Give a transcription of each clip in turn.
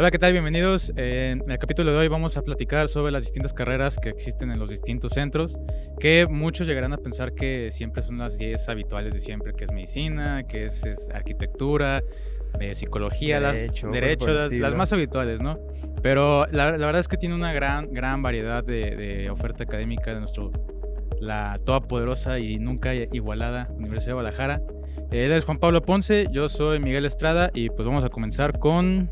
Hola, ¿qué tal? Bienvenidos. En el capítulo de hoy vamos a platicar sobre las distintas carreras que existen en los distintos centros, que muchos llegarán a pensar que siempre son las 10 habituales de siempre, que es medicina, que es, arquitectura, de psicología, derecho, las, derecho, las, más habituales, ¿no? Pero la, verdad es que tiene una gran, gran variedad de, oferta académica de nuestro, la toda poderosa y nunca igualada Universidad de Guadalajara. Él es Juan Pablo Ponce, yo soy Miguel Estrada y pues vamos a comenzar con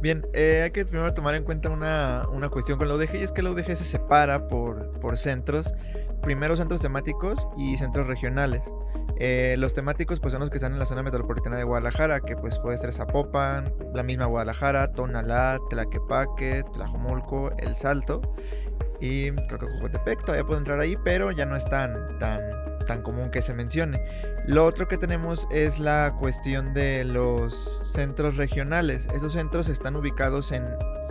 Bien, eh, hay que primero tomar en cuenta una, cuestión con la UDG y es que la UDG se separa por, por centros, primero centros temáticos y centros regionales. Eh, los temáticos pues son los que están en la zona metropolitana de Guadalajara, que pues puede ser Zapopan, la misma Guadalajara, Tonalá, Tlaquepaque, Tlajomulco, El Salto y creo que todavía puede entrar ahí, pero ya no es tan, tan, tan común que se mencione. Lo otro que tenemos es la cuestión de los centros regionales. Esos centros están ubicados en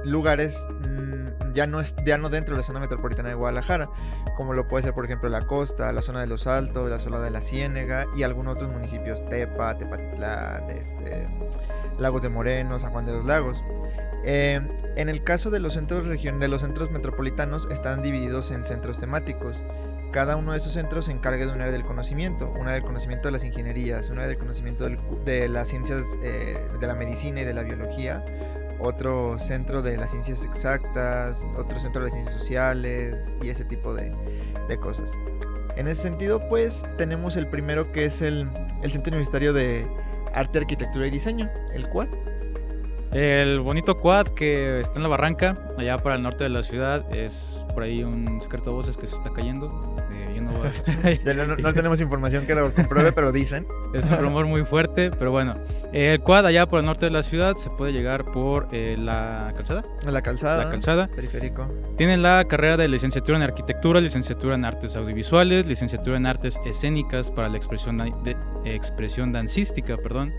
lugares mm, ya no, dentro de la zona metropolitana de Guadalajara, como lo puede ser por ejemplo la costa, la zona de los Altos, la zona de la Ciénega y algunos otros municipios, Tepa, Tepatitlán, este, Lagos de Moreno, San Juan de los Lagos. Eh, en el caso de los centros de los centros metropolitanos están divididos en centros temáticos cada uno de esos centros se encarga de un área del conocimiento, una del conocimiento de las ingenierías, una del conocimiento de las ciencias eh, de la medicina y de la biología, otro centro de las ciencias exactas, otro centro de las ciencias sociales y ese tipo de, cosas. En ese sentido, pues tenemos el primero que es el, el Centro Universitario de Arte, Arquitectura y Diseño, el cual el bonito quad que está en la barranca, allá para el norte de la ciudad, es por ahí un secreto de voces que se está cayendo. No, tenemos información que lo compruebe, pero dicen. Es un rumor muy fuerte, pero bueno. el quad allá por el norte de la ciudad se puede llegar por eh, la calzada. La calzada. La calzada. Periférico. Tienen la carrera de licenciatura en arquitectura, licenciatura en artes audiovisuales, licenciatura en artes escénicas para la expresión, de, expresión dancística, perdón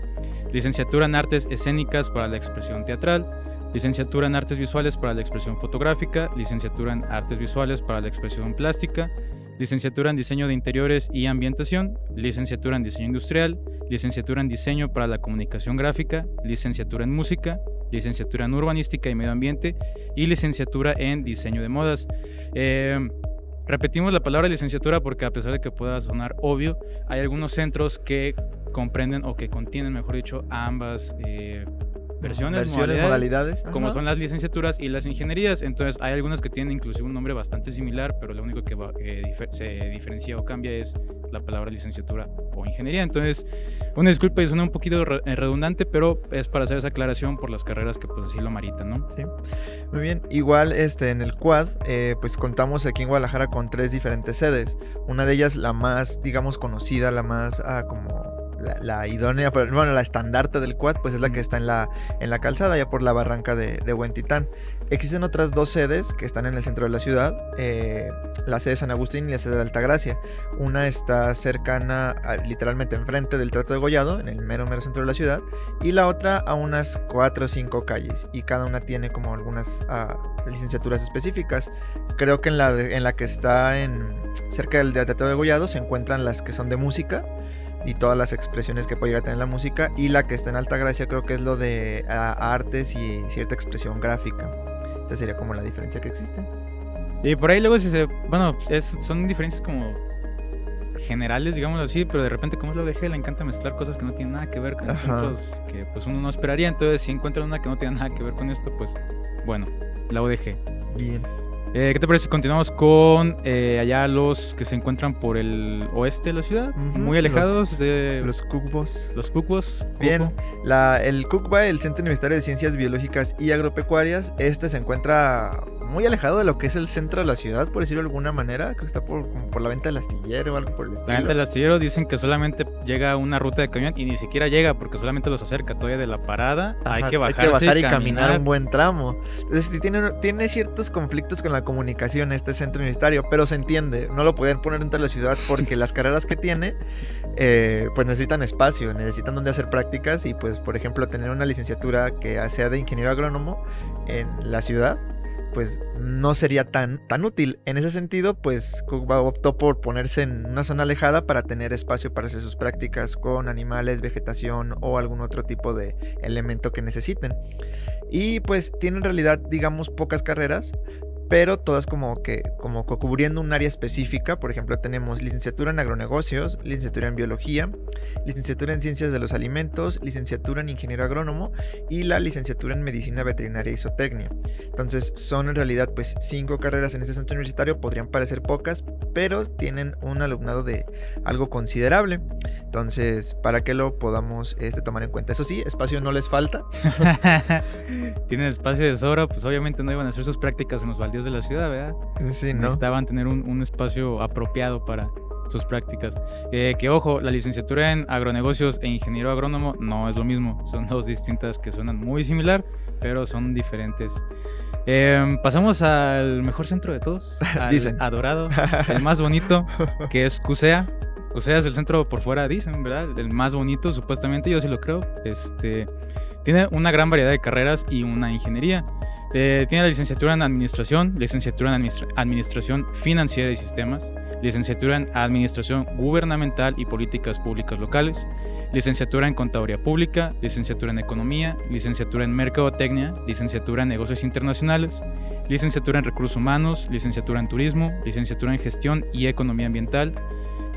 licenciatura en artes escénicas para la expresión teatral, licenciatura en artes visuales para la expresión fotográfica, licenciatura en artes visuales para la expresión plástica, licenciatura en diseño de interiores y ambientación, licenciatura en diseño industrial, licenciatura en diseño para la comunicación gráfica, licenciatura en música, licenciatura en urbanística y medio ambiente y licenciatura en diseño de modas. Eh, repetimos la palabra licenciatura porque a pesar de que pueda sonar obvio, hay algunos centros que comprenden o que contienen, mejor dicho, ambas eh, versiones, modalidades, como son las licenciaturas y las ingenierías. Entonces hay algunas que tienen inclusive un nombre bastante similar, pero lo único que eh, se diferencia o cambia es la palabra licenciatura o ingeniería. Entonces, una disculpa y suena un poquito eh, redundante, pero es para hacer esa aclaración por las carreras que pues así lo maritan, ¿no? Sí. Muy bien. Igual este, en el Quad, pues contamos aquí en Guadalajara con tres diferentes sedes. Una de ellas, la más, digamos, conocida, la más ah, como la, idónea, bueno, la estandarte del quad, pues es la que está en la, en la calzada, ya por la barranca de, de Huentitán. Existen otras dos sedes que están en el centro de la ciudad, eh, la sede de San Agustín y la sede de Altagracia. Una está cercana, literalmente enfrente del Trato de Gollado, en el mero, mero centro de la ciudad, y la otra a unas cuatro o cinco calles, y cada una tiene como algunas ah, licenciaturas específicas. Creo que en la, en la que está en, cerca del Trato de Gollado se encuentran las que son de música, y todas las expresiones que puede llegar a tener la música. Y la que está en alta gracia creo que es lo de artes y cierta expresión gráfica. Esa sería como la diferencia que existe. Y por ahí luego si se... Bueno, son diferencias como generales, digamos así, pero de repente como es lo dejé, le encanta mezclar cosas que no tienen nada que ver con asuntos que pues uno no esperaría. Entonces si encuentran una que no tiene nada que ver con esto, pues bueno, la ODG. Bien. Eh, ¿Qué te parece si continuamos con eh, allá los que se encuentran por el oeste de la ciudad? Muy alejados de... Los Kukbos. Los Kukbos. Bien, la, el Kukba, el Centro Universitario de Ciencias Biológicas y Agropecuarias, este se encuentra muy alejado de lo que es el centro de la ciudad, por decirlo de alguna manera. Creo que está por, por la venta del astillero o algo por el estilo. La venta del astillero dicen que solamente llega una ruta de camión y ni siquiera llega porque solamente los acerca todavía de la parada. hay que bajar, hay que bajar y, caminar. un buen tramo. Entonces tiene, tiene ciertos conflictos con la comunicación este centro universitario, pero se entiende. No lo pueden poner dentro de la ciudad porque las carreras que tiene eh, pues necesitan espacio, necesitan donde hacer prácticas y pues por ejemplo tener una licenciatura que sea de ingeniero agrónomo en la ciudad pues no sería tan, tan útil. En ese sentido, pues optó por ponerse en una zona alejada para tener espacio para hacer sus prácticas con animales, vegetación o algún otro tipo de elemento que necesiten. Y pues tiene en realidad, digamos, pocas carreras, pero todas como que como cubriendo un área específica. Por ejemplo, tenemos licenciatura en agronegocios, licenciatura en biología, licenciatura en ciencias de los alimentos, licenciatura en ingeniero agrónomo y la licenciatura en medicina veterinaria y zootecnia. Entonces, son en realidad pues cinco carreras en este centro universitario, podrían parecer pocas, pero tienen un alumnado de algo considerable. Entonces, para que lo podamos este, tomar en cuenta. Eso sí, espacio no les falta. Tienen espacio de sobra, pues obviamente no iban a hacer sus prácticas en los de la ciudad, ¿verdad? Sí, ¿no? Necesitaban tener un, espacio apropiado para sus prácticas. Eh, que ojo, la licenciatura en agronegocios e ingeniero agrónomo no es lo mismo, son dos distintas que suenan muy similar, pero son diferentes. Em, pasamos al mejor centro de todos, al Dicen. adorado, el más bonito, que es CUSEA. CUSEA es el centro por fuera, dicen, ¿verdad? El más bonito, supuestamente, yo sí lo creo. Este, tiene una gran variedad de carreras y una ingeniería. Eh, tiene la licenciatura en Administración, licenciatura en Administración Financiera y Sistemas, licenciatura en Administración Gubernamental y Políticas Públicas Locales, licenciatura en Contaduría Pública, licenciatura en Economía, licenciatura en Mercadotecnia, licenciatura en Negocios Internacionales, licenciatura en Recursos Humanos, licenciatura en Turismo, licenciatura en Gestión y Economía Ambiental,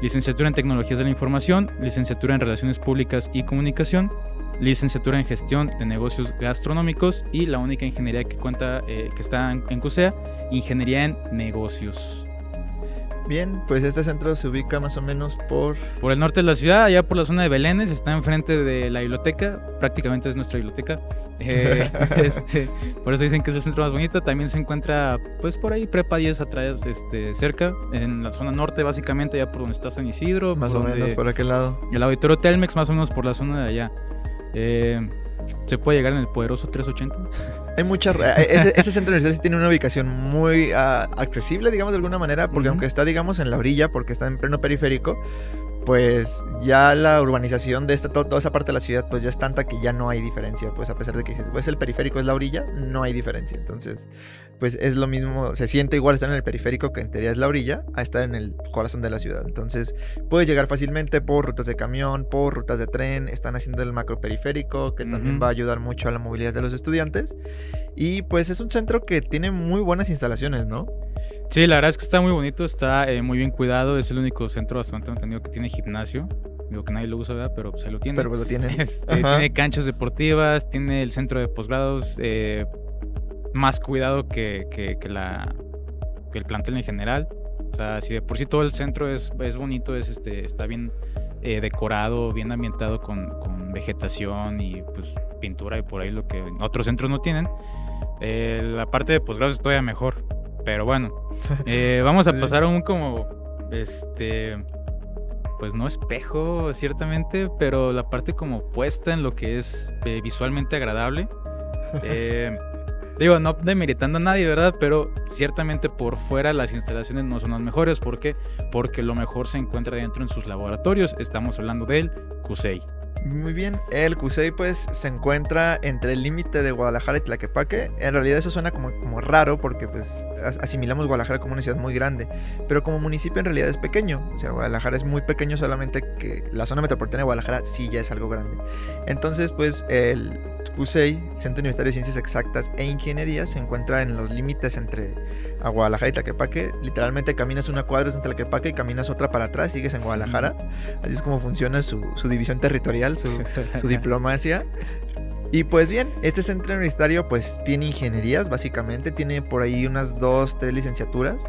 licenciatura en Tecnologías de la Información, licenciatura en Relaciones Públicas y Comunicación, licenciatura en gestión de negocios gastronómicos y la única ingeniería que cuenta eh, que está en, CUSEA, ingeniería en negocios. Bien, pues este centro se ubica más o menos por... Por el norte de la ciudad, allá por la zona de Belénes, está enfrente de la biblioteca, prácticamente es nuestra biblioteca. Eh, este, por eso dicen que es el centro más bonito. También se encuentra, pues por ahí, Prepa 10 atrás, este, cerca, en la zona norte, básicamente, allá por donde está San Isidro. Más o menos, por aquel lado. El auditorio Telmex, más o menos por la zona de allá. Eh, ¿Se puede llegar en el poderoso 380? Hay muchas. Eh, ese, centro universitario tiene una ubicación muy ah, accesible, digamos, de alguna manera, porque aunque está, digamos, en la orilla, porque está en pleno periférico, pues ya la urbanización de esta, toda esa parte de la ciudad, pues ya es tanta que ya no hay diferencia, pues a pesar de que si pues el periférico es la orilla, no hay diferencia. Entonces, pues es lo mismo, se siente igual estar en el periférico, que en teoría es la orilla, a estar en el corazón de la ciudad. Entonces, puedes llegar fácilmente por rutas de camión, por rutas de tren, están haciendo el macro periférico, que también va a ayudar mucho a la movilidad de los estudiantes. Y pues es un centro que tiene muy buenas instalaciones, ¿no? Sí, la verdad es que está muy bonito, está eh, muy bien cuidado, es el único centro bastante entendido que tiene gimnasio. Digo que nadie lo usa, ¿verdad? Pero pues ahí lo tiene. Pero pues lo tiene. Este, tiene canchas deportivas, tiene el centro de posgrados, eh, más cuidado que, que, la, que el plantel en general. O sea, si de por sí todo el centro es, es bonito, es este, está bien eh, decorado, bien ambientado con, con, vegetación y pues pintura y por ahí lo que otros centros no tienen. la parte de posgrados es todavía mejor. Pero bueno, eh, vamos a pasar a un como, este, pues no espejo, ciertamente, pero la parte como puesta en lo que es eh, visualmente agradable. Eh, digo, no demeritando a nadie, ¿verdad? Pero ciertamente por fuera las instalaciones no son las mejores. ¿Por qué? Porque lo mejor se encuentra dentro en sus laboratorios. Estamos hablando del CUSEI. Muy bien, el CUSEI pues se encuentra entre el límite de Guadalajara y Tlaquepaque. En realidad eso suena como, como raro porque pues asimilamos Guadalajara como una ciudad muy grande, pero como municipio en realidad es pequeño. O sea, Guadalajara es muy pequeño solamente que la zona metropolitana de Guadalajara sí ya es algo grande. Entonces pues el CUSEI, Centro Universitario de Ciencias Exactas e Ingeniería, se encuentra en los límites entre a Guadalajara y Tlaquepaque. Literalmente caminas una cuadra en Tlaquepaque y caminas otra para atrás, sigues en Guadalajara. Así es como funciona su, división territorial, su, su diplomacia. Y pues bien, este centro universitario pues tiene ingenierías, básicamente, tiene por ahí unas dos, tres licenciaturas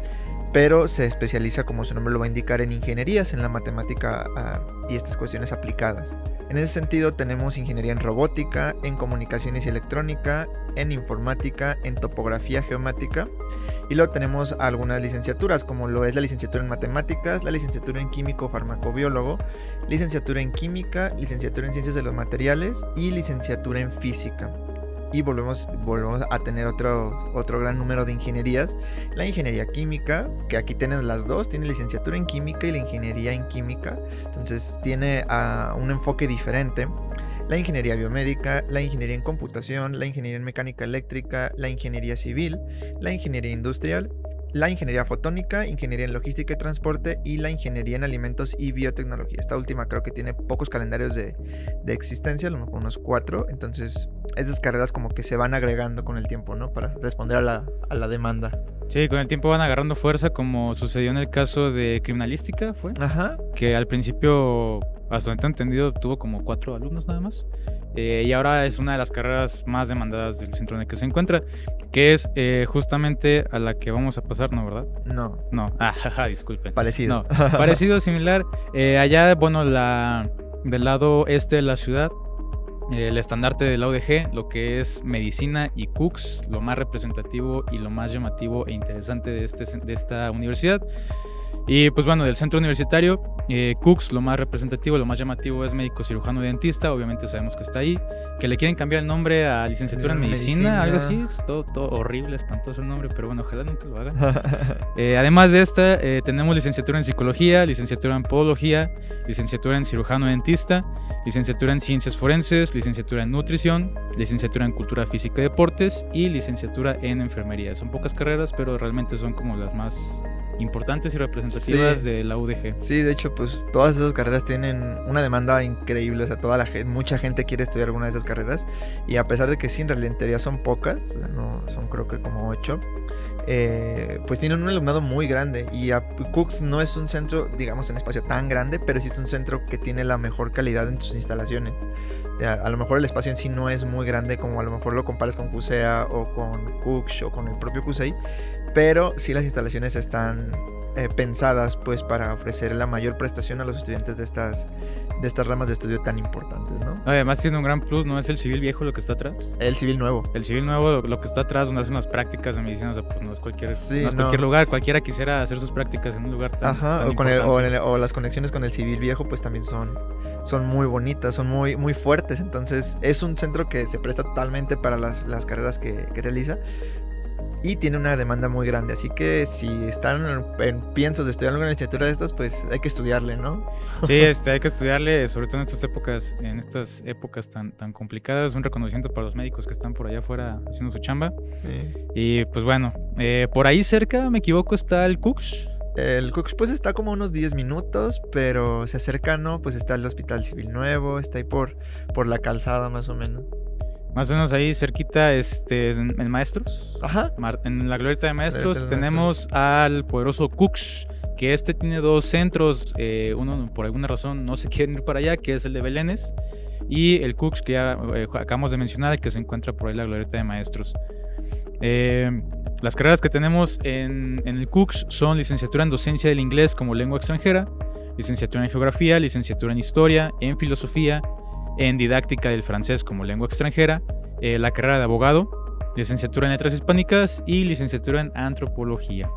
pero se especializa, como su nombre lo va a indicar, en ingenierías, en la matemática ah, y estas cuestiones aplicadas. En ese sentido tenemos ingeniería en robótica, en comunicaciones y electrónica, en informática, en topografía geomática y luego tenemos algunas licenciaturas como lo es la licenciatura en matemáticas, la licenciatura en químico farmacobiólogo, licenciatura en química, licenciatura en ciencias de los materiales y licenciatura en física y volvemos, volvemos a tener otro, otro gran número de ingenierías. La ingeniería química, que aquí tienen las dos, tiene licenciatura en química y la ingeniería en química, entonces tiene uh, un enfoque diferente. La ingeniería biomédica, la ingeniería en computación, la ingeniería en mecánica eléctrica, la ingeniería civil, la ingeniería industrial la ingeniería fotónica, ingeniería en logística y transporte y la ingeniería en alimentos y biotecnología. Esta última creo que tiene pocos calendarios de, existencia, a lo mejor unos cuatro, entonces esas carreras como que se van agregando con el tiempo, ¿no? Para responder a la, a la demanda. Sí, con el tiempo van agarrando fuerza, como sucedió en el caso de criminalística, ¿fue? Ajá. Que al principio, hasta donde tengo entendido, tuvo como cuatro alumnos nada más. Eh, y ahora es una de las carreras más demandadas del centro en el que se encuentra, que es eh, justamente a la que vamos a pasar, ¿no, verdad? No. No, ah, jaja, disculpen. Parecido. No, parecido, similar. Eh, allá, bueno, la, del lado este de la ciudad, el estandarte de la UDG, lo que es medicina y Cooks, lo más representativo y lo más llamativo e interesante de, este, de esta universidad. Y pues bueno, del centro universitario, eh, Cooks, lo más representativo, lo más llamativo es médico cirujano dentista, obviamente sabemos que está ahí, que le quieren cambiar el nombre a licenciatura en medicina, algo así, es todo, todo, horrible, espantoso el nombre, pero bueno, ojalá nunca lo hagan. eh, además de esta, eh, tenemos licenciatura en psicología, licenciatura en podología, licenciatura en cirujano dentista, licenciatura en ciencias forenses, licenciatura en nutrición, licenciatura en cultura física y deportes y licenciatura en enfermería. Son pocas carreras, pero realmente son como las más importantes y representativas de la UDG. Sí, de hecho, pues todas esas carreras tienen una demanda increíble, o sea, toda la gente, mucha gente quiere estudiar alguna de esas carreras y a pesar de que sí, en realidad son pocas, no, son creo que como ocho, eh, pues tienen un alumnado muy grande y Cooks no es un centro, digamos, en espacio tan grande, pero sí es un centro que tiene la mejor calidad en sus instalaciones. a lo mejor el espacio en sí no es muy grande como a lo mejor lo compares con CUSEA o con Cooks o con el propio CUSEI, pero sí las instalaciones están eh, pensadas pues para ofrecer la mayor prestación a los estudiantes de estas de estas ramas de estudio tan importantes, ¿no? Además tiene un gran plus, ¿no es el civil viejo lo que está atrás? El civil nuevo. El civil nuevo, lo que está atrás, donde hacen las prácticas de medicina, o sea, pues no es cualquier, no es cualquier lugar, cualquiera quisiera hacer sus prácticas en un lugar tan, Ajá, o, con el, o, las conexiones con el civil viejo pues también son, son muy bonitas, son muy, muy fuertes, entonces es un centro que se presta totalmente para las, las carreras que, que realiza y tiene una demanda muy grande. Así que si están en, piensos de estudiar alguna licenciatura de estas, pues hay que estudiarle, ¿no? Sí, este, hay que estudiarle, sobre todo en estas épocas, en estas épocas tan, tan complicadas. Un reconocimiento para los médicos que están por allá afuera haciendo su chamba. Y pues bueno, eh, por ahí cerca, me equivoco, está el Cooks. El Cooks pues está como unos 10 minutos, pero se acerca, ¿no? Pues está el Hospital Civil Nuevo, está ahí por, por la calzada más o menos. Más o menos ahí cerquita, este, en, Maestros. Ajá. En la glorieta de Maestros tenemos al poderoso Cooks, que este tiene dos centros. Eh, uno, por alguna razón, no se quiere ir para allá, que es el de Belénes. Y el Cooks, que ya eh, acabamos de mencionar, que se encuentra por ahí en la glorieta de Maestros. Eh, las carreras que tenemos en, en el Cooks son licenciatura en docencia del inglés como lengua extranjera, licenciatura en geografía, licenciatura en historia, en filosofía, en didáctica del francés como lengua extranjera, eh, la carrera de abogado, licenciatura en letras hispánicas y licenciatura en antropología.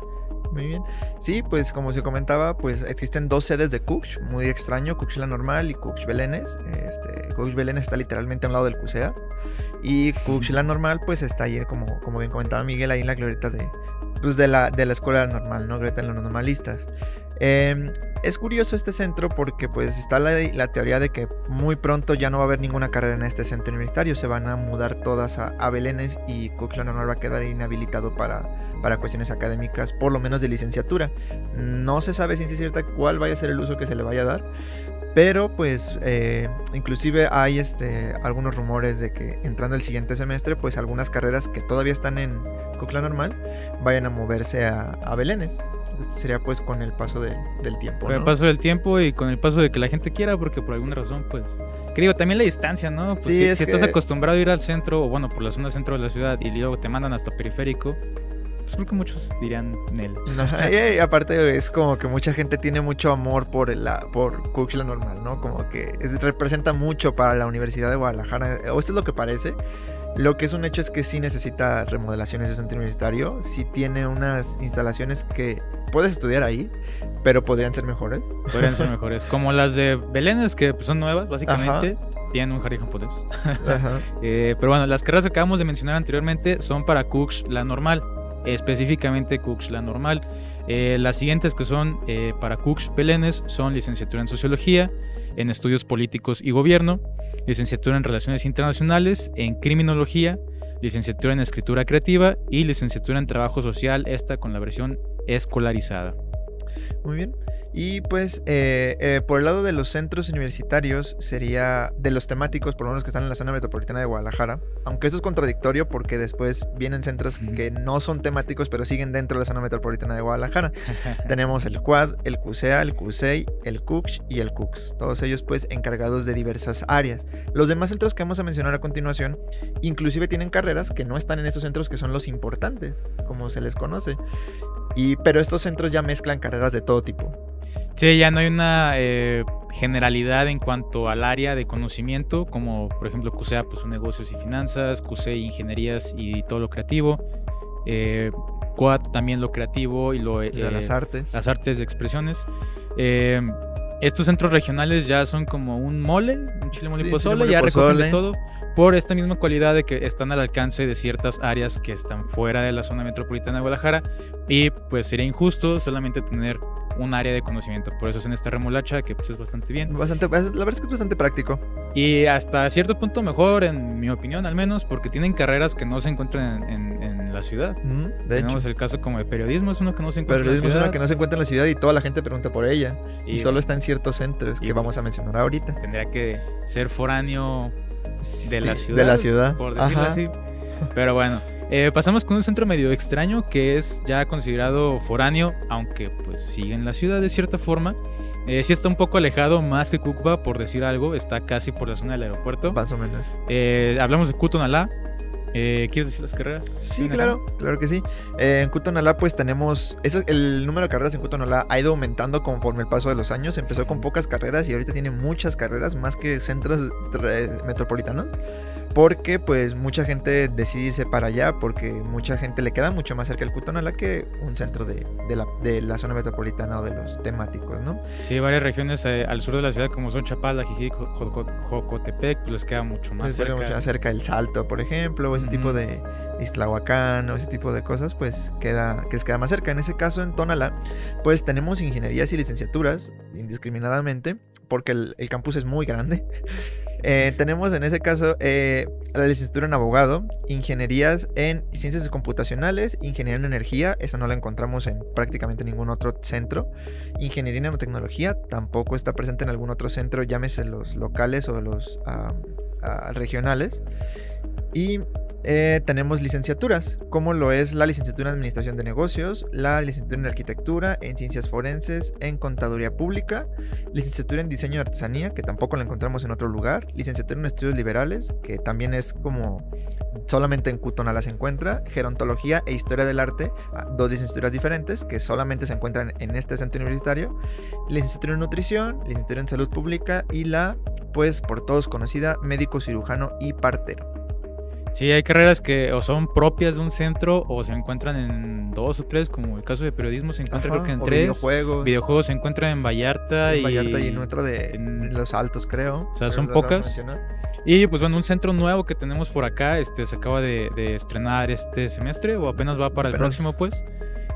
Muy bien. Sí, pues como se comentaba, pues existen dos sedes de Cooks, muy extraño, Cooks la normal y Cooks Belénes. Este, Cooks Belénes está literalmente a un lado del CUSEA y Cooks la normal pues está ahí, como, como bien comentaba Miguel, ahí en la glorieta de, pues de, la, de la escuela normal, ¿no? Glorieta de los normalistas. Eh, es curioso este centro porque pues está la, teoría de que muy pronto ya no va a haber ninguna carrera en este centro universitario, se van a mudar todas a, a Belénes y Cooklano no va a quedar inhabilitado para, para cuestiones académicas, por lo menos de licenciatura. No se sabe es cierta cuál vaya a ser el uso que se le vaya a dar, pero pues eh, inclusive hay este, algunos rumores de que entrando el siguiente semestre, pues algunas carreras que todavía están en Cocla Normal vayan a moverse a, a Belénes sería pues con el paso del tiempo. Con el paso del tiempo y con el paso de que la gente quiera, porque por alguna razón, pues, que digo, también la distancia, ¿no? Pues si, estás acostumbrado a ir al centro, o bueno, por la zona centro de la ciudad, y luego te mandan hasta periférico, pues creo que muchos dirían Nel. y, aparte es como que mucha gente tiene mucho amor por la por la normal, ¿no? Como que representa mucho para la Universidad de Guadalajara, o esto es lo que parece. Lo que es un hecho es que sí necesita remodelaciones de centro universitario, sí tiene unas instalaciones que puedes estudiar ahí, pero podrían ser mejores. Podrían ser mejores, como las de Belénes, que pues, son nuevas básicamente. Tienen un jardín japonés. eh, pero bueno, las carreras que acabamos de mencionar anteriormente son para Cooks la normal, específicamente Cooks la normal. Eh, las siguientes que son eh, para Cooks Belénes son licenciatura en sociología, en estudios políticos y gobierno, licenciatura en Relaciones Internacionales, en Criminología, licenciatura en Escritura Creativa y licenciatura en Trabajo Social, esta con la versión escolarizada. Muy bien. Y pues eh, eh, por el lado de los centros universitarios sería de los temáticos, por lo menos que están en la zona metropolitana de Guadalajara, aunque eso es contradictorio porque después vienen centros que no son temáticos pero siguen dentro de la zona metropolitana de Guadalajara. Tenemos el Quad, el CUSEA, el CUSEI, el CUCH y el CUX, todos ellos pues encargados de diversas áreas. Los demás centros que vamos a mencionar a continuación inclusive tienen carreras que no están en estos centros que son los importantes, como se les conoce. Y, pero estos centros ya mezclan carreras de todo tipo. Sí, ya no hay una eh, generalidad en cuanto al área de conocimiento, como por ejemplo CUSEA, pues negocios y finanzas, CUSEI ingenierías y todo lo creativo, eh, Quad también lo creativo y lo... Eh, las artes. Las artes de expresiones. Eh, estos centros regionales ya son como un mole, un chile mole pozole, ya recogen de todo por esta misma cualidad de que están al alcance de ciertas áreas que están fuera de la zona metropolitana de Guadalajara y pues sería injusto solamente tener un área de conocimiento. Por eso es en esta remolacha que pues es bastante bien. Bastante, la verdad es que es bastante práctico. Y hasta cierto punto mejor, en mi opinión al menos, porque tienen carreras que no se encuentran en, la ciudad. Tenemos el caso como de periodismo, es uno que no se encuentra en la ciudad. es uno que no se encuentra en la ciudad y toda la gente pregunta por ella. Y, solo está en ciertos centros que vamos a pues, mencionar ahorita. Tendría que ser foráneo de la ciudad. De la ciudad. Por decirlo así. Pero bueno, eh, pasamos con un centro medio extraño que es ya considerado foráneo, aunque pues sigue en la ciudad de cierta forma. Eh, sí está un poco alejado más que Kukba, por decir algo, está casi por la zona del aeropuerto. Más o menos. Eh, hablamos de Kutonalá. Eh, ¿Quieres decir las carreras? Sí, claro, claro que sí. Eh, en Kutonalá pues tenemos, el número de carreras en Kutonalá ha ido aumentando conforme el paso de los años. Empezó con pocas carreras y ahorita tiene muchas carreras, más que centros metropolitanos porque pues mucha gente decide irse para allá porque mucha gente le queda mucho más cerca el Cutonala que un centro de, la, zona metropolitana o de los temáticos, ¿no? Sí, varias regiones eh, al sur de la ciudad como son Chapala, Jijic, Jocotepec, pues les queda mucho más cerca. Mucho más cerca el Salto, por ejemplo, o ese tipo de Islahuacán o ese tipo de cosas, pues queda, que les queda más cerca. En ese caso, en Tonalá, pues tenemos ingenierías y licenciaturas indiscriminadamente, porque el campus es muy grande. Eh, tenemos en ese caso eh, la licenciatura en abogado, ingenierías en ciencias computacionales, ingeniería en energía, esa no la encontramos en prácticamente ningún otro centro. Ingeniería en nanotecnología tampoco está presente en algún otro centro, llámese los locales o los regionales. Y eh, tenemos licenciaturas, como lo es la licenciatura en Administración de Negocios, la licenciatura en Arquitectura, en Ciencias Forenses, en Contaduría Pública, licenciatura en Diseño de Artesanía, que tampoco la encontramos en otro lugar, licenciatura en Estudios Liberales, que también es como solamente en Cutonala se encuentra, Gerontología e Historia del Arte, ah, dos licenciaturas diferentes que solamente se encuentran en este centro universitario, licenciatura en Nutrición, licenciatura en Salud Pública y la, pues por todos conocida, Médico Cirujano y Partero. Sí, hay carreras que o son propias de un centro o se encuentran en dos o tres, como el caso de periodismo se encuentra creo que en tres. Videojuegos. Videojuegos se encuentran en Vallarta y. Vallarta y en otro de Los Altos, creo. O sea, son pocas. Y pues bueno, un centro nuevo que tenemos por acá, este se acaba de, estrenar este semestre o apenas va para el próximo, pues.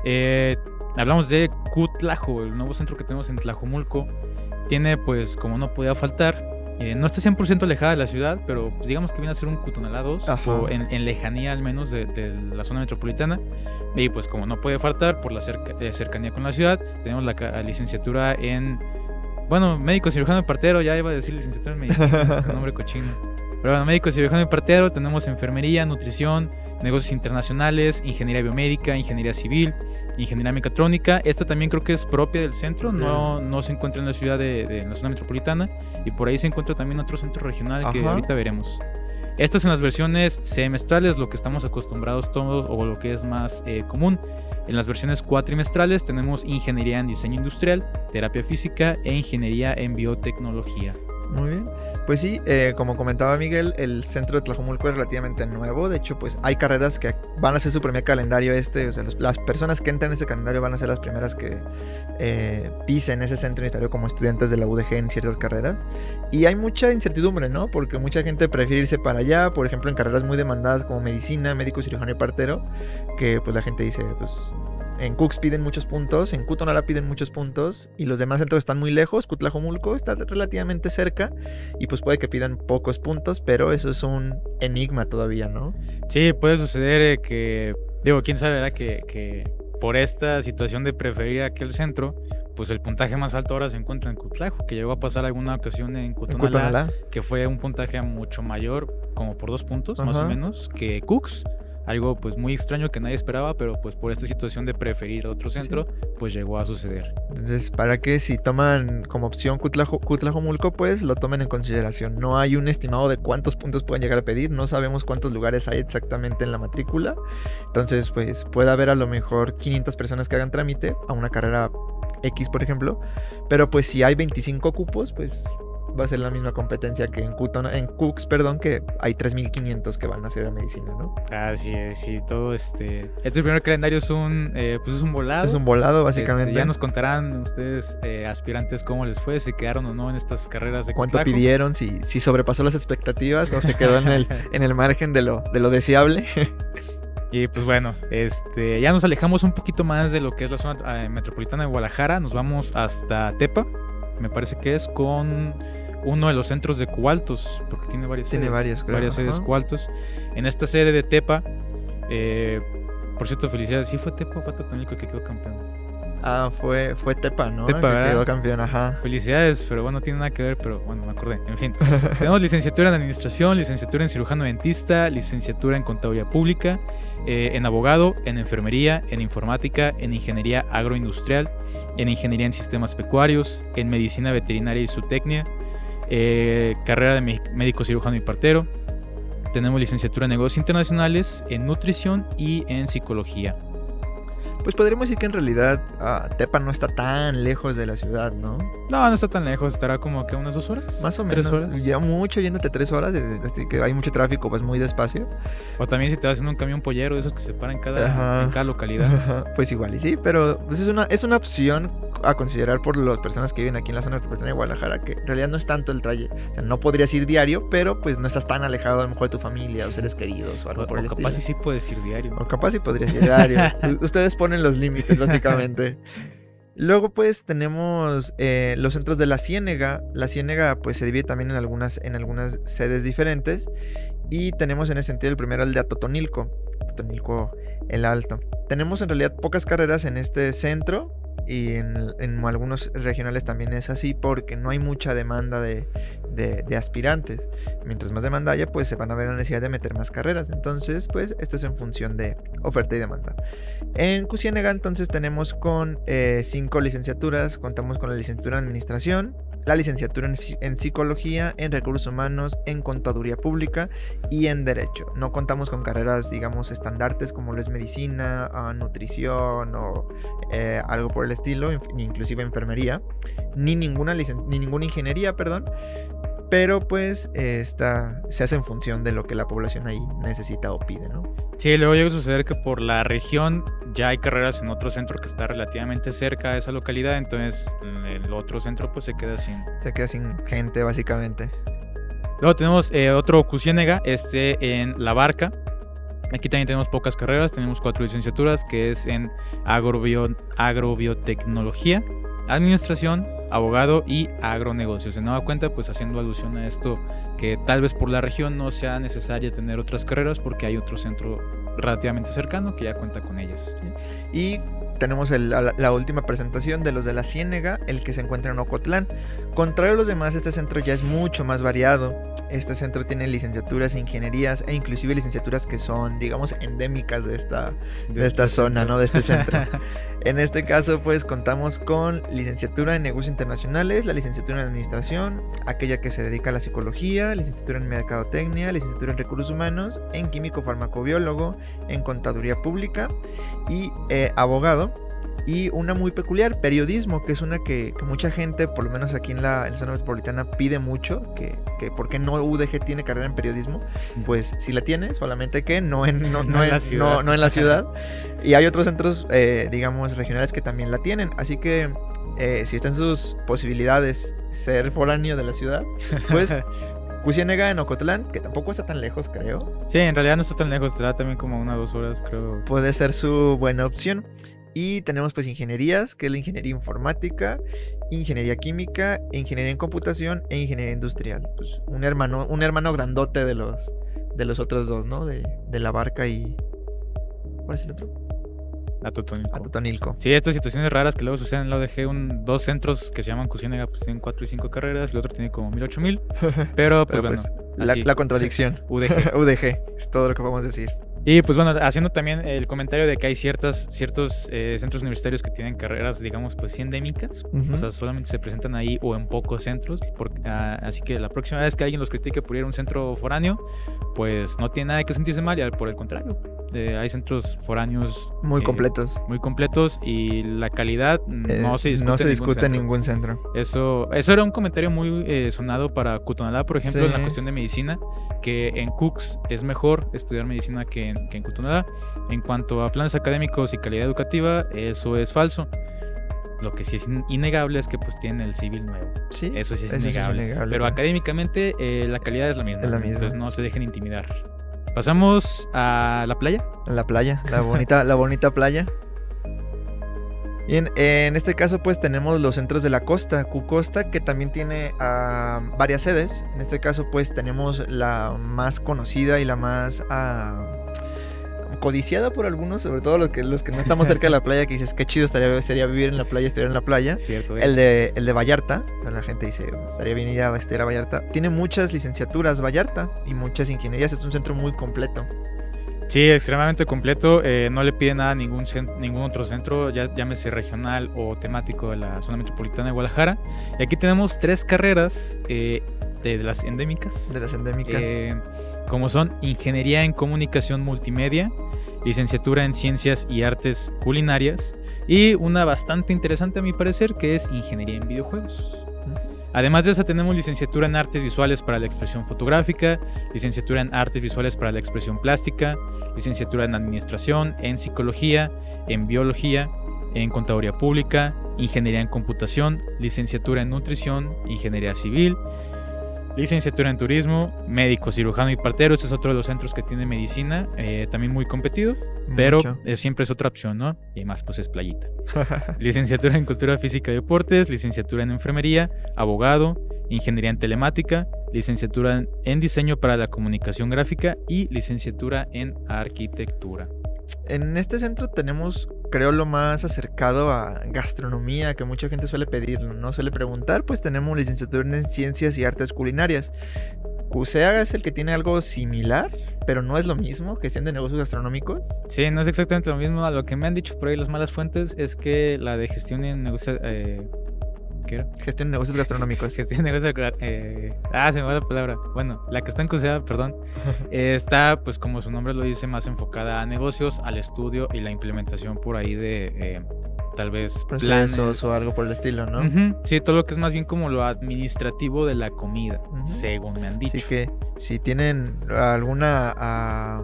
Eh, hablamos de Cutlajo, el nuevo centro que tenemos en Tlajomulco. Tiene, pues, como no podía faltar, eh, no está 100% alejada de la ciudad, pero pues, digamos que viene a ser un Cutonalá 2, o en, lejanía al menos de, la zona metropolitana. Y pues como no puede faltar por la eh, cercanía con la ciudad, tenemos la, licenciatura en, bueno, médico cirujano y partero, ya iba a decir licenciatura en medicina, este nombre cochino. Pero bueno, médico cirujano y partero, tenemos enfermería, nutrición, negocios internacionales, ingeniería biomédica, ingeniería civil, ingeniería mecatrónica. Esta también creo que es propia del centro, no, no se encuentra en la ciudad de, la zona metropolitana y por ahí se encuentra también otro centro regional que ahorita veremos. Estas son las versiones semestrales, lo que estamos acostumbrados todos o lo que es más eh, común. En las versiones cuatrimestrales tenemos ingeniería en diseño industrial, terapia física e ingeniería en biotecnología. Muy bien. Pues sí, eh, como comentaba Miguel, el centro de Tlajomulco es relativamente nuevo. De hecho, pues hay carreras que van a ser su primer calendario este. O sea, las personas que entran en ese calendario van a ser las primeras que eh, pisen ese centro universitario como estudiantes de la UDG en ciertas carreras. Y hay mucha incertidumbre, ¿no? Porque mucha gente prefiere irse para allá, por ejemplo, en carreras muy demandadas como medicina, médico, cirujano y partero, que pues la gente dice, pues en Cooks piden muchos puntos, en Cutonala piden muchos puntos y los demás centros están muy lejos. Cutlajomulco está relativamente cerca y pues puede que pidan pocos puntos, pero eso es un enigma todavía, ¿no? Sí, puede suceder eh, que, digo, quién sabe, ¿verdad? Que, que por esta situación de preferir aquel centro, pues el puntaje más alto ahora se encuentra en Cutlajo, que llegó a pasar alguna ocasión en Cutonalá, Cutonalá. que fue un puntaje mucho mayor, como por dos puntos, más o menos, que Cooks. Algo pues muy extraño que nadie esperaba, pero pues por esta situación de preferir otro centro, pues llegó a suceder. Entonces, para que si toman como opción Cutlajo- Cutlajomulco, pues lo tomen en consideración. No hay un estimado de cuántos puntos pueden llegar a pedir, no sabemos cuántos lugares hay exactamente en la matrícula. Entonces, pues puede haber a lo mejor 500 personas que hagan trámite a una carrera X, por ejemplo. Pero pues si hay 25 cupos, pues va a ser la misma competencia que en, Cuton- en Cooks, perdón, que hay 3.500 que van a hacer a medicina, ¿no? Así es, sí, todo este... Este primer calendario es un, eh, pues es un volado. Es un volado, Este, básicamente. ya nos contarán ustedes, eh, aspirantes, cómo les fue, si quedaron o no en estas carreras de cuánto pidieron, si, si sobrepasó las expectativas o se quedó en el, en el margen de lo, de lo deseable. Y pues bueno, este, ya nos alejamos un poquito más de lo que es la zona eh, metropolitana de Guadalajara. Nos vamos hasta Tepa, me parece que es con uno de los centros de Cualtos, porque tiene varias Tiene sedes. varios, creo, varias sedes ajá. Cualtos. En esta sede de Tepa, eh, por cierto, felicidades. ¿Sí fue Tepa o fue Totonilco el que quedó campeón? Ah, fue, fue Tepa, ¿no? Tepa, que quedó campeón, ajá. Felicidades, pero bueno, no tiene nada que ver, pero bueno, me acordé. En fin, tenemos licenciatura en administración, licenciatura en cirujano dentista, licenciatura en contaduría pública, eh, en abogado, en enfermería, en informática, en ingeniería agroindustrial, en ingeniería en sistemas pecuarios, en medicina veterinaria y zootecnia, eh, carrera de médico cirujano y partero. Tenemos licenciatura en negocios internacionales, en nutrición y en psicología. Pues podríamos decir que en realidad ah, Tepa no está tan lejos de la ciudad, ¿no? No, no está tan lejos, estará como que unas dos horas. Más o tres menos. horas. Ya mucho yéndote tres horas, así que hay mucho tráfico, pues muy despacio. O también si te vas en un camión pollero, de esos que se paran cada, Ajá. en cada localidad. Ajá, Pues igual y sí, pero pues es una, es una opción a considerar por las personas que viven aquí en la zona metropolitana de Guadalajara, que en realidad no es tanto el trayecto. O sea, no podrías ir diario, pero pues no estás tan alejado a lo mejor de tu familia o seres queridos o O, algo por o el capaz estilo. sí sí puedes ir diario. O capaz sí podrías ir diario. Ustedes ponen los límites, básicamente. Luego, pues, tenemos eh, los centros de la Ciénega. La Ciénega, pues, se divide también en algunas, en algunas sedes diferentes. Y tenemos en ese sentido el primero, el de Atotonilco. Atotonilco el Alto. Tenemos en realidad pocas carreras en este centro. Y en, algunos regionales también es así porque no hay mucha demanda de, de- de aspirantes. Mientras más demanda haya, pues se van a ver la necesidad de meter más carreras. Entonces, pues esto es en función de oferta y demanda. En Cusiénega, entonces, tenemos con eh, cinco licenciaturas. Contamos con la licenciatura en Administración, la licenciatura en, Psi- en Psicología, en Recursos Humanos, en Contaduría Pública y en Derecho. No contamos con carreras, digamos, estandartes como lo es Medicina, ah, Nutrición o eh, algo por el estilo, inclusive Enfermería, ni ninguna, ni ninguna Ingeniería, perdón. Pero pues esta, se hace en función de lo que la población ahí necesita o pide, ¿no? Sí, luego llega a suceder que por la región ya hay carreras en otro centro que está relativamente cerca a esa localidad, entonces el otro centro pues se queda sin. Se queda sin gente, básicamente. Luego tenemos eh, otro Cusiénega, este en La Barca. Aquí también tenemos pocas carreras, tenemos cuatro licenciaturas, que es en agrobio- agrobiotecnología, administración, abogado y agronegocios. De nueva cuenta, pues haciendo alusión a esto, que tal vez por la región no sea necesaria tener otras carreras porque hay otro centro relativamente cercano que ya cuenta con ellas. Y tenemos el- la, la última presentación de los de la Ciénega, el que se encuentra en Ocotlán. Contrario a los demás, este centro ya es mucho más variado. Este centro tiene licenciaturas, ingenierías e inclusive licenciaturas que son, digamos, endémicas de esta, de esta zona, ¿no? De este centro. En este caso, pues contamos con licenciatura en negocios internacionales, la licenciatura en administración, aquella que se dedica a la psicología, licenciatura en mercadotecnia, licenciatura en recursos humanos, en químico farmacobiólogo, en contaduría pública y eh, abogado. Y una muy peculiar, periodismo, que es una que, que mucha gente, por lo menos aquí en la, en la zona metropolitana, pide mucho, que, que ¿por qué no UDG tiene carrera en periodismo? Pues sí la tiene, solamente que no en, no, No no en la ciudad. no- no en la ciudad. Y hay otros centros, eh, digamos, regionales que también la tienen. Así que eh, si está en sus posibilidades ser foráneo de la ciudad, pues Cusiénega en Ocotlán, que tampoco está tan lejos, creo, Sí, en realidad no está tan lejos, estará también como una o dos horas, creo. puede ser su buena opción. Y tenemos pues ingenierías, que es la ingeniería informática, ingeniería química, ingeniería en computación e ingeniería industrial. Pues un hermano, un hermano grandote de los, de los otros dos, ¿no? De, de la barca y... ¿Cuál es el otro? A Totonilco. a Totonilco. Sí, estas situaciones raras que luego suceden en la UDG, un, dos centros que se llaman Cucinega, pues tienen cuatro y cinco carreras, el otro tiene como mil, ocho mil, pero pues Pero, bueno, pues, la contradicción. UDG. UDG, es todo lo que podemos decir. Y pues bueno, haciendo también el comentario de que hay ciertas, ciertos eh, centros universitarios que tienen carreras, digamos, pues endémicas, Ujú. o sea, solamente se presentan ahí o en pocos centros, por- ah, así que la próxima vez que alguien los critique por ir a un centro foráneo, pues no tiene nada que sentirse mal, y al- por el contrario, eh, hay centros foráneos Muy eh, completos. muy completos y la calidad Eh, no se discute, no se en ningún discute en centro. ningún centro. Eso, eso era un comentario muy eh, sonado para Cutonalá, por ejemplo, en la cuestión de medicina, que en Cooks es mejor estudiar medicina que en, que en Cutonalá. En cuanto a planes académicos y calidad educativa, eso es falso. Lo que sí es in- innegable es que pues tienen el civil nuevo. Sí, Eso sí es eso sí es innegable. Pero académicamente eh, la calidad es la misma. Es la Entonces misma. no se dejen intimidar. Pasamos a la playa. La playa, la bonita, la bonita playa. Bien, en este caso pues tenemos los centros de la costa, Cucosta, que también tiene ah, varias sedes. En este caso pues tenemos la más conocida y la más ah, codiciada por algunos, sobre todo los que, los que no estamos cerca de la playa, que dices, qué chido estaría, sería vivir en la playa, estudiar en la playa. Cierto. El de, el de Vallarta, la gente dice, estaría bien ir a estudiar a Vallarta. Tiene muchas licenciaturas Vallarta y muchas ingenierías, es un centro muy completo. Sí, extremadamente completo. eh, no le pide nada a ningún, ningún otro centro, ya llámese regional o temático de la zona metropolitana de Guadalajara. Y aquí tenemos tres carreras eh, de, de las endémicas, De las endémicas. eh, como son Ingeniería en Comunicación Multimedia, Licenciatura en Ciencias y Artes Culinarias y una bastante interesante a mi parecer que es Ingeniería en Videojuegos. Además de esa tenemos licenciatura en artes visuales para la expresión fotográfica, licenciatura en artes visuales para la expresión plástica, licenciatura en administración, en psicología, en biología, en contaduría pública, ingeniería en computación, licenciatura en nutrición, ingeniería civil, licenciatura en turismo, médico, cirujano y partero. Este es otro de los centros que tiene medicina, eh, también muy competido, pero Mucho. eh, siempre es otra opción, ¿no? Y además pues es playita. Licenciatura en Cultura Física y Deportes, licenciatura en Enfermería, abogado, ingeniería en telemática, licenciatura en- en diseño para la comunicación gráfica y licenciatura en arquitectura. En este centro tenemos, creo, lo más acercado a gastronomía que mucha gente suele pedir, no suele preguntar, pues tenemos licenciatura en ciencias y artes culinarias. CUSEA es el que tiene algo similar, pero no es lo mismo, gestión de negocios gastronómicos. Sí, no es exactamente lo mismo. Lo que me han dicho por ahí las malas fuentes es que la de gestión en negocios... Eh, ¿Qué era? Gestión de negocios gastronómicos. Gestión de negocios... Eh, ah, se me va la palabra. Bueno, la que está en CUSEA, perdón. eh, está, pues como su nombre lo dice, más enfocada a negocios, al estudio y la implementación por ahí de... eh, tal vez Procesos planes, o algo por el estilo, ¿no? Ujú, Sí, todo lo que es más bien como lo administrativo de la comida, Ujú. según me han dicho. Así que si tienen alguna ah,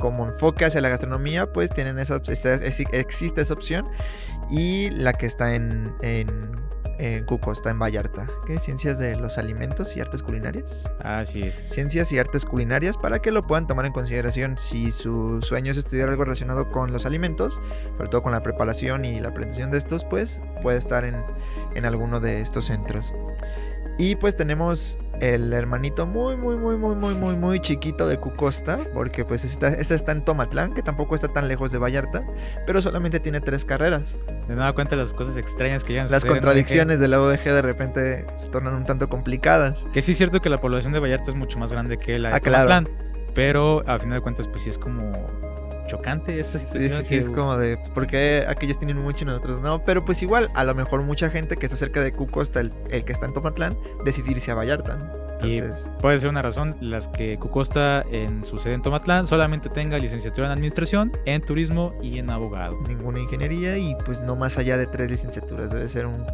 como enfoque hacia la gastronomía, pues tienen esa existe esa opción. Y la que está en, en, en Cuco, está en Vallarta. ¿Qué? Ciencias de los alimentos y artes culinarias. Así es. Ciencias y artes culinarias para que lo puedan tomar en consideración si su sueño es estudiar algo relacionado con los alimentos, sobre todo con la preparación y la presentación de estos, pues puede estar en, en alguno de estos centros. Y pues tenemos el hermanito muy, muy, muy, muy, muy, muy, muy chiquito de Cucosta, porque pues este, este está en Tomatlán, que tampoco está tan lejos de Vallarta, pero solamente tiene tres carreras. De nueva cuenta las cosas extrañas que llegan a Las contradicciones de la UDG de repente se tornan un tanto complicadas. Que sí es cierto que la población de Vallarta es mucho más grande que la de Ah, claro. Tomatlán, pero a final de cuentas pues sí es como chocante esta Sí, situación. sí, es como de, ¿por qué aquellos tienen mucho y nosotros no? Pero pues igual, a lo mejor mucha gente que está cerca de Cucosta, el, el que está en Tomatlán, decidirse a Vallarta. Y- Entonces, Puede ser una razón las que Cucosta en su sede en Tomatlán solamente tenga licenciatura en administración, en turismo y en abogado. ninguna ingeniería y pues no más allá de tres licenciaturas. Debe ser un,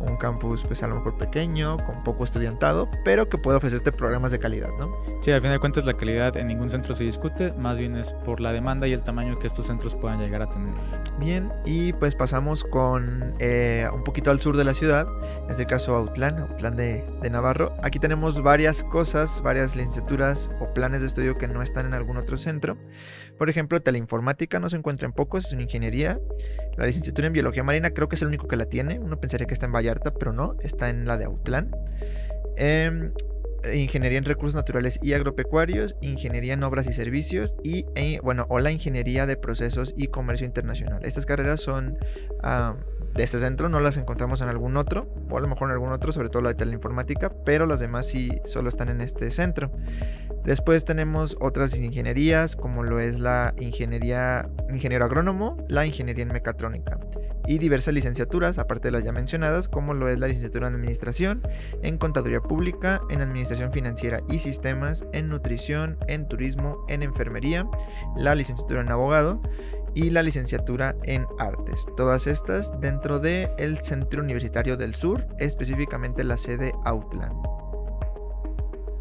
un campus pues a lo mejor pequeño, con poco estudiantado, pero que puede ofrecerte programas de calidad, ¿no? Sí, al final de cuentas la calidad en ningún centro se discute, más bien es por la demanda y el tamaño que estos centros puedan llegar a tener. Bien, y pues pasamos con eh, un poquito al sur de la ciudad, en este caso Autlán, Autlán de, de Navarro. Aquí tenemos varias cosas, varias licenciaturas o planes de estudio que no están en algún otro centro. Por ejemplo, teleinformática no se encuentra en pocos, es una ingeniería. La licenciatura en biología marina creo que es el único que la tiene. Uno pensaría que está en Pero no, está en la de Autlán. Em, ingeniería en recursos naturales y agropecuarios, ingeniería en obras y servicios y, e, bueno, o la ingeniería de procesos y comercio internacional. Estas carreras son de este centro, no las encontramos en algún otro, o a lo mejor en algún otro, sobre todo la de teleinformática, pero las demás sí solo están en este centro. Después tenemos otras ingenierías, como lo es la ingeniería ingeniero agrónomo, la ingeniería en mecatrónica y diversas licenciaturas, aparte de las ya mencionadas, como lo es la licenciatura en Administración, en Contaduría Pública, en Administración Financiera y Sistemas, en Nutrición, en Turismo, en Enfermería, la licenciatura en Abogado y la licenciatura en Artes. Todas estas dentro del Centro Universitario del Sur, específicamente la sede Outland.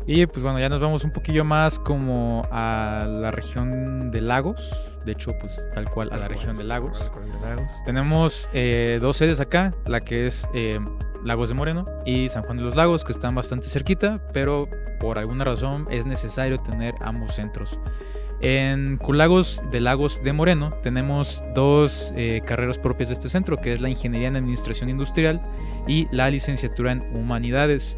Y pues bueno, ya nos vamos un poquillo más como a la región de lagos. De hecho, pues tal cual a la región de lagos. Tenemos eh, dos sedes acá, la que es eh, Lagos de Moreno y San Juan de los Lagos, que están bastante cerquita, pero por alguna razón es necesario tener ambos centros. En Culagos de Lagos de Moreno tenemos dos eh, carreras propias de este centro, que es la Ingeniería en Administración Industrial y la licenciatura en Humanidades.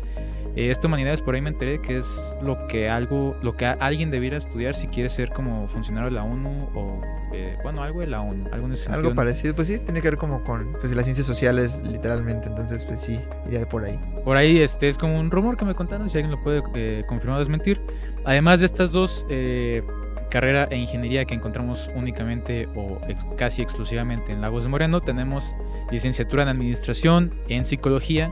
Eh, esta humanidades por ahí me enteré que es lo que algo, lo que alguien debiera estudiar si quiere ser como funcionario de la ONU o eh, bueno algo de la ONU, algo Algo parecido, pues sí, tiene que ver como con pues, las ciencias sociales literalmente, entonces pues sí, iría de por ahí. Por ahí este es como un rumor que me contaron, si alguien lo puede eh, confirmar o desmentir. Además de estas dos carrera e ingeniería que encontramos únicamente o casi exclusivamente en Lagos de Moreno, tenemos licenciatura en administración, en psicología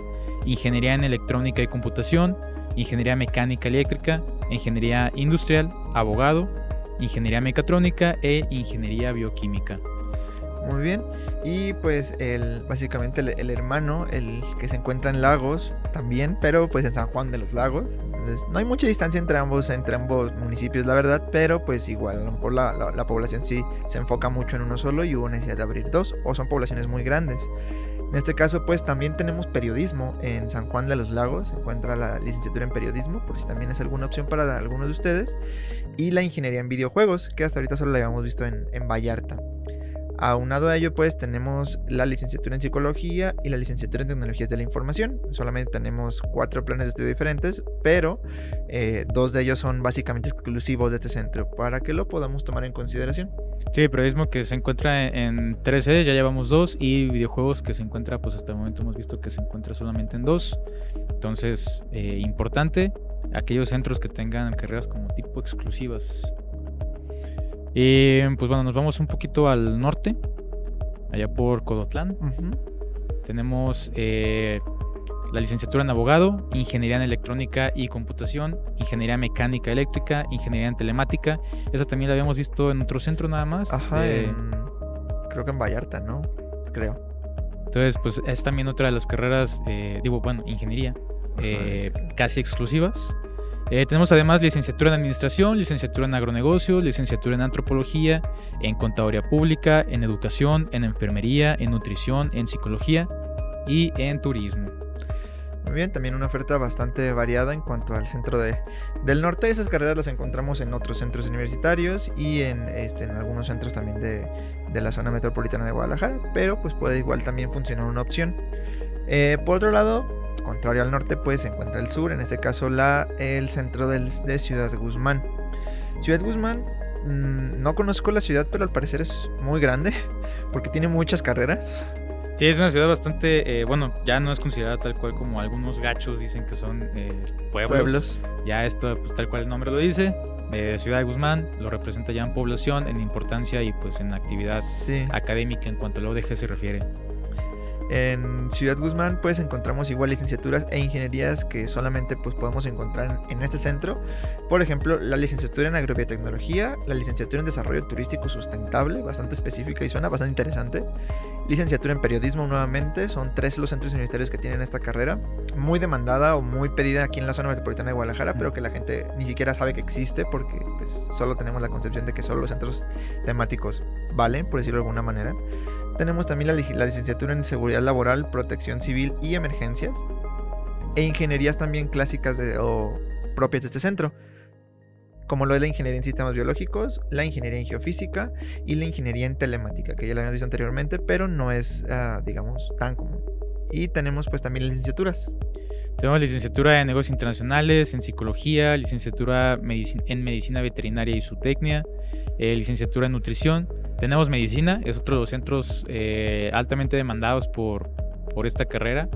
ingeniería en electrónica y computación, ingeniería mecánica eléctrica, ingeniería industrial, abogado, ingeniería mecatrónica e ingeniería bioquímica. Muy bien. Y pues el, básicamente el, hermano, el que se encuentra en Lagos también, pero pues en San Juan de los Lagos. No hay mucha distancia entre ambos, entre ambos municipios, la verdad, pero pues igual, la, la población sí se enfoca mucho en uno solo y hubo necesidad de abrir dos, o son poblaciones muy grandes. En este caso, pues también tenemos periodismo en San Juan de los Lagos. Se encuentra la licenciatura en periodismo, por si también es alguna opción para algunos de ustedes. Y la ingeniería en videojuegos, que hasta ahorita solo la habíamos visto en, en Vallarta. Aunado a ello, pues tenemos la licenciatura en psicología y la licenciatura en tecnologías de la información. Solamente tenemos cuatro planes de estudio diferentes, pero eh, dos de ellos son básicamente exclusivos de este centro para que lo podamos tomar en consideración. Sí, periodismo que se encuentra en tres sedes, ya llevamos dos, y videojuegos que se encuentra, pues hasta el momento hemos visto que se encuentra solamente en dos. Entonces, eh, importante, aquellos centros que tengan carreras como tipo exclusivas y pues bueno, nos vamos un poquito al norte, allá por Codotlán. Tenemos eh, la licenciatura en abogado, ingeniería en electrónica y computación, ingeniería mecánica eléctrica, ingeniería en telemática. Esa también la habíamos visto en otro centro nada más. Ajá, creo que en Vallarta, ¿no? Creo. Entonces, pues es también otra de las carreras, eh, digo, bueno, ingeniería, eh, casi exclusivas. Eh, tenemos además licenciatura en Administración, licenciatura en Agronegocio, licenciatura en Antropología, en Contaduría Pública, en Educación, en Enfermería, en Nutrición, en Psicología y en Turismo. Muy bien, también una oferta bastante variada en cuanto al centro de, del norte. Esas carreras las encontramos en otros centros universitarios y en, este, en algunos centros también de, de la zona metropolitana de Guadalajara, pero pues puede igual también funcionar una opción. Eh, por otro lado, contrario al norte, pues se encuentra el sur, en este caso la, el centro de Ciudad Guzmán. Ciudad Guzmán, mm, no conozco la ciudad, pero al parecer es muy grande, porque tiene muchas carreras. Sí, es una ciudad bastante, eh, bueno, ya no es considerada tal cual como algunos gachos dicen que son eh, pueblos. Ya esto, pues tal cual el nombre lo dice. Ciudad de Guzmán lo representa ya en población, en importancia y pues en actividad académica en cuanto a la ODG se refiere. En Ciudad Guzmán pues encontramos igual licenciaturas e ingenierías que solamente pues podemos encontrar en este centro. Por ejemplo, la licenciatura en agrobiotecnología, la licenciatura en desarrollo turístico sustentable, bastante específica y suena bastante interesante. Licenciatura en periodismo nuevamente, son tres los centros universitarios que tienen esta carrera. Muy demandada o muy pedida aquí en la zona metropolitana de Guadalajara, pero que la gente ni siquiera sabe que existe porque pues, solo tenemos la concepción de que solo los centros temáticos valen, por decirlo de alguna manera. Tenemos también la, licenciatura en Seguridad Laboral, Protección Civil y Emergencias. E ingenierías también clásicas o propias de este centro, como lo es la ingeniería en sistemas biológicos, la ingeniería en geofísica y la ingeniería en telemática, que ya la habíamos visto anteriormente, pero no es, ah, digamos, tan común. Y tenemos pues también licenciaturas. Tenemos licenciatura en negocios internacionales, en psicología, licenciatura en medicina veterinaria y zootecnia, eh, licenciatura en nutrición. Tenemos medicina, es otro de los centros eh, altamente demandados por, por esta carrera.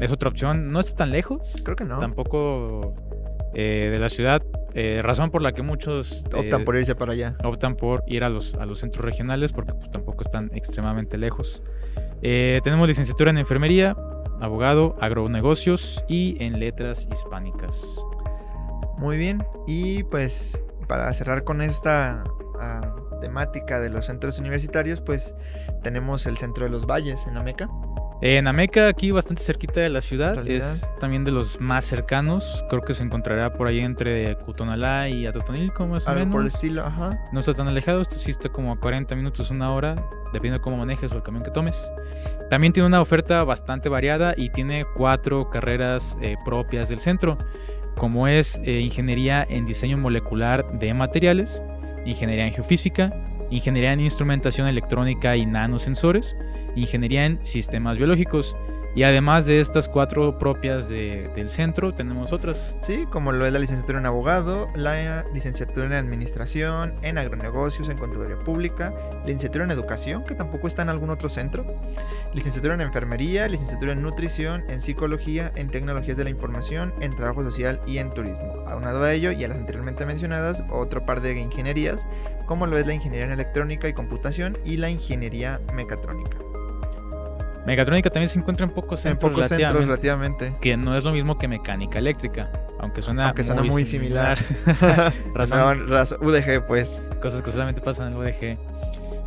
Es otra opción, no está tan lejos. Creo que no. Tampoco eh, de la ciudad. razón por la que muchos optan por irse para allá. Optan por ir a los, a los centros regionales porque pues, tampoco están extremadamente lejos. tenemos licenciatura en enfermería, abogado, agronegocios y en letras hispánicas. Muy bien, y pues para cerrar con esta temática de los centros universitarios, pues tenemos el Centro de los Valles en Ameca. En Ameca, aquí bastante cerquita de la ciudad, es también de los más cercanos. Creo que se encontrará por ahí entre Cutonalá y Atotonilco, más o Algo menos. por el estilo, ajá. No está tan alejado, esto sí está como a 40 minutos, una hora, dependiendo de cómo manejes o el camión que tomes. También tiene una oferta bastante variada y tiene cuatro carreras eh, propias del centro, como es eh, Ingeniería en Diseño Molecular de Materiales, Ingeniería en Geofísica, Ingeniería en Instrumentación Electrónica y Nanosensores, ingeniería en sistemas biológicos. Y además de estas cuatro propias del centro, tenemos otras. Sí, como lo es la licenciatura en abogado, la licenciatura en administración, en agronegocios, en contaduría pública, licenciatura en educación, que tampoco está en algún otro centro, licenciatura en enfermería, licenciatura en nutrición, en psicología, en tecnologías de la información, en trabajo social y en turismo. Aunado a ello y a las anteriormente mencionadas, otro par de ingenierías, como lo es la ingeniería en electrónica y computación y la ingeniería mecatrónica. Mecatrónica también se encuentra en pocos centros, en pocos centros relativamente, Que no es lo mismo que mecánica eléctrica. Aunque suena, aunque suena muy, similar. razón, UDG, pues. Cosas que solamente pasan en UDG.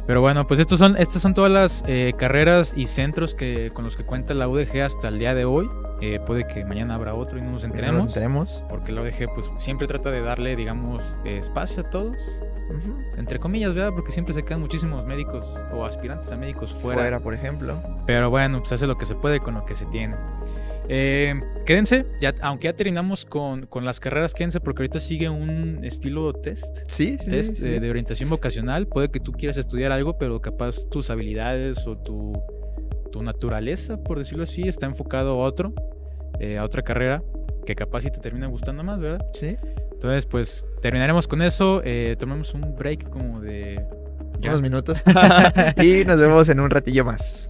Pero bueno, pues estos son, estas son todas las eh, carreras y centros que, con los que cuenta la UDG hasta el día de hoy. Eh, puede que mañana habrá otro y no nos enteremos. nos enteremos. Porque la UDG pues siempre trata de darle, digamos, espacio a todos. Entre comillas, ¿verdad? Porque siempre se quedan muchísimos médicos o aspirantes a médicos fuera. Fuera, por ejemplo. Pero bueno, pues hace lo que se puede con lo que se tiene. Eh, quédense, ya, aunque ya terminamos con, las carreras, quédense porque ahorita sigue un estilo test. Sí, sí, test sí, De, orientación vocacional. Puede que tú quieras estudiar algo, pero capaz tus habilidades o tu, tu naturaleza, por decirlo así, está enfocado a otro, eh, a otra carrera que capaz sí te termina gustando más, ¿verdad? Sí. Entonces, pues terminaremos con eso. Eh, tomemos un break como de... Unos minutos. y nos vemos en un ratillo más.